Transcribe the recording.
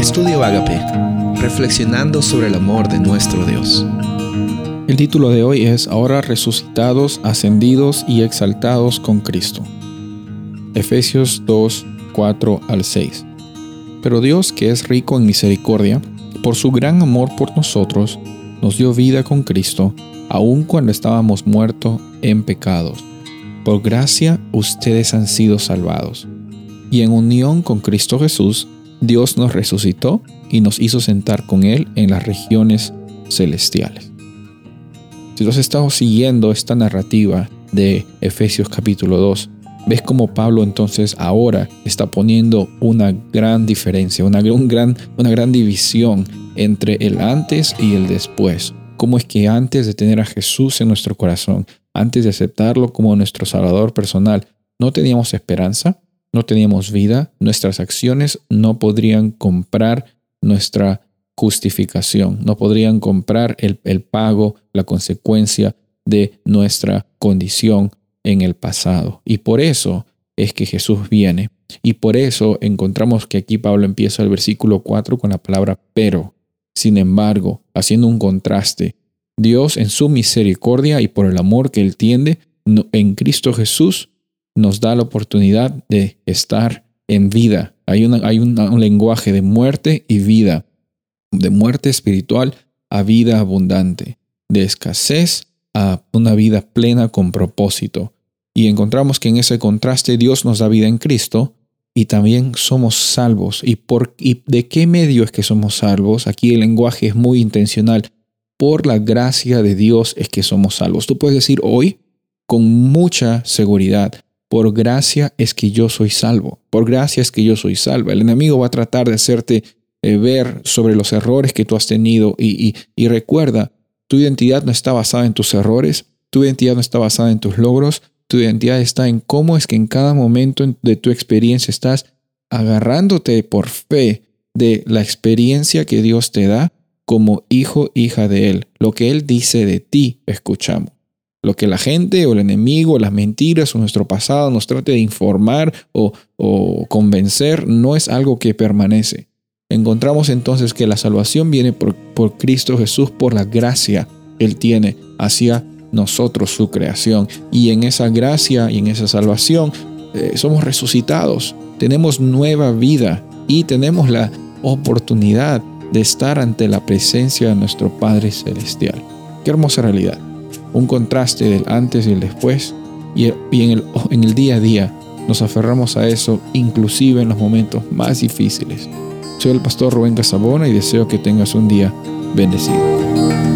Estudio Agape, reflexionando sobre el amor de nuestro Dios. El título de hoy es Ahora resucitados, ascendidos y exaltados con Cristo. Efesios 2, 4 al 6. Pero Dios, que es rico en misericordia, por su gran amor por nosotros, nos dio vida con Cristo, aun cuando estábamos muertos en pecados. Por gracia ustedes han sido salvados. Y en unión con Cristo Jesús, Dios nos resucitó y nos hizo sentar con Él en las regiones celestiales. Si tú has estado siguiendo esta narrativa de Efesios capítulo 2, ves como Pablo entonces ahora está poniendo una gran diferencia, una, gran, una gran división entre el antes y el después. Cómo es que antes de tener a Jesús en nuestro corazón, antes de aceptarlo como nuestro Salvador personal, no teníamos esperanza, no teníamos vida, nuestras acciones no podrían comprar nuestra justificación, no podrían comprar el, el, pago, la consecuencia de nuestra condición en el pasado. Y por eso es que Jesús viene. Y por eso encontramos que aquí Pablo empieza el versículo 4 con la palabra pero. Sin embargo, haciendo un contraste, Dios en su misericordia y por el amor que Él tiende en Cristo Jesús nos da la oportunidad de estar en vida. Hay, hay un lenguaje de muerte y vida, de muerte espiritual a vida abundante, de escasez a una vida plena con propósito. Y encontramos que en ese contraste Dios nos da vida en Cristo y también somos salvos. ¿Y, por, ¿Y de qué medio es que somos salvos? Aquí el lenguaje es muy intencional. Por la gracia de Dios es que somos salvos. Tú puedes decir hoy con mucha seguridad, por gracia es que yo soy salvo. Por gracia es que yo soy salvo. El enemigo va a tratar de hacerte eh, ver sobre los errores que tú has tenido y recuerda, tu identidad no está basada en tus errores, tu identidad no está basada en tus logros, tu identidad está en cómo es que en cada momento de tu experiencia estás agarrándote por fe de la experiencia que Dios te da como hijo, hija de Él. Lo que Él dice de ti, escuchamos. Lo que la gente o el enemigo, las mentiras o nuestro pasado nos trate de informar o, convencer no es algo que permanece. Encontramos entonces que la salvación viene por, por Cristo Jesús, por la gracia que Él tiene hacia nosotros, su creación. Y en esa gracia y en esa salvación eh, somos resucitados, tenemos nueva vida y tenemos la oportunidad de estar ante la presencia de nuestro Padre Celestial. Qué hermosa realidad un contraste del antes y el después, y, en, el, día a día nos aferramos a eso, inclusive en los momentos más difíciles. Soy el pastor Rubén Casabona y deseo que tengas un día bendecido.